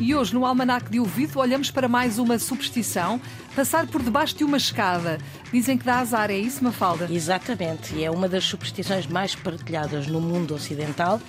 E hoje, no Almanac de Ouvido, olhamos para mais uma superstição: passar por debaixo de uma escada. Dizem que dá azar, é isso, Mafalda? Exatamente, e é uma das superstições mais partilhadas no mundo ocidental.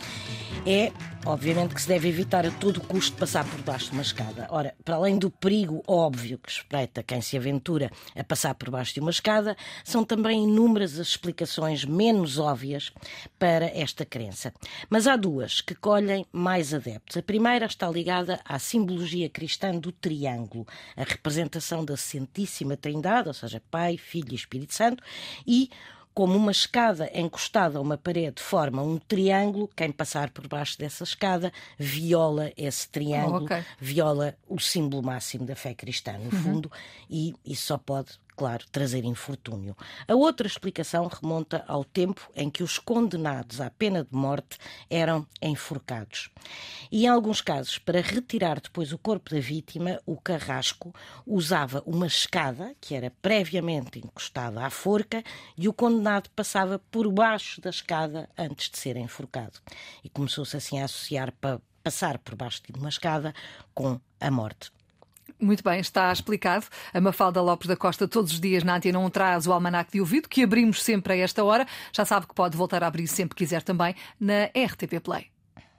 É, obviamente, que se deve evitar a todo custo passar por baixo de uma escada. Ora, para além do perigo óbvio que espreita quem se aventura a passar por baixo de uma escada, são também inúmeras as explicações menos óbvias para esta crença. Mas há duas que colhem mais adeptos. A primeira está ligada à simbologia cristã do triângulo, a representação da Santíssima Trindade, ou seja, Pai, Filho e Espírito Santo, e como uma escada encostada a uma parede forma um triângulo, quem passar por baixo dessa escada viola esse triângulo, oh, okay. viola o símbolo máximo da fé cristã, no uhum. fundo, e isso só pode claro, trazer infortúnio. A outra explicação remonta ao tempo em que os condenados à pena de morte eram enforcados. E em alguns casos, para retirar depois o corpo da vítima, o carrasco usava uma escada que era previamente encostada à forca e o condenado passava por baixo da escada antes de ser enforcado. E começou-se assim a associar para passar por baixo de uma escada com a morte. Muito bem, está explicado. A Mafalda Lopes da Costa todos os dias na Antena 1 traz o Almanac de Ouvido, que abrimos sempre a esta hora. Já sabe que pode voltar a abrir sempre que quiser também na RTP Play.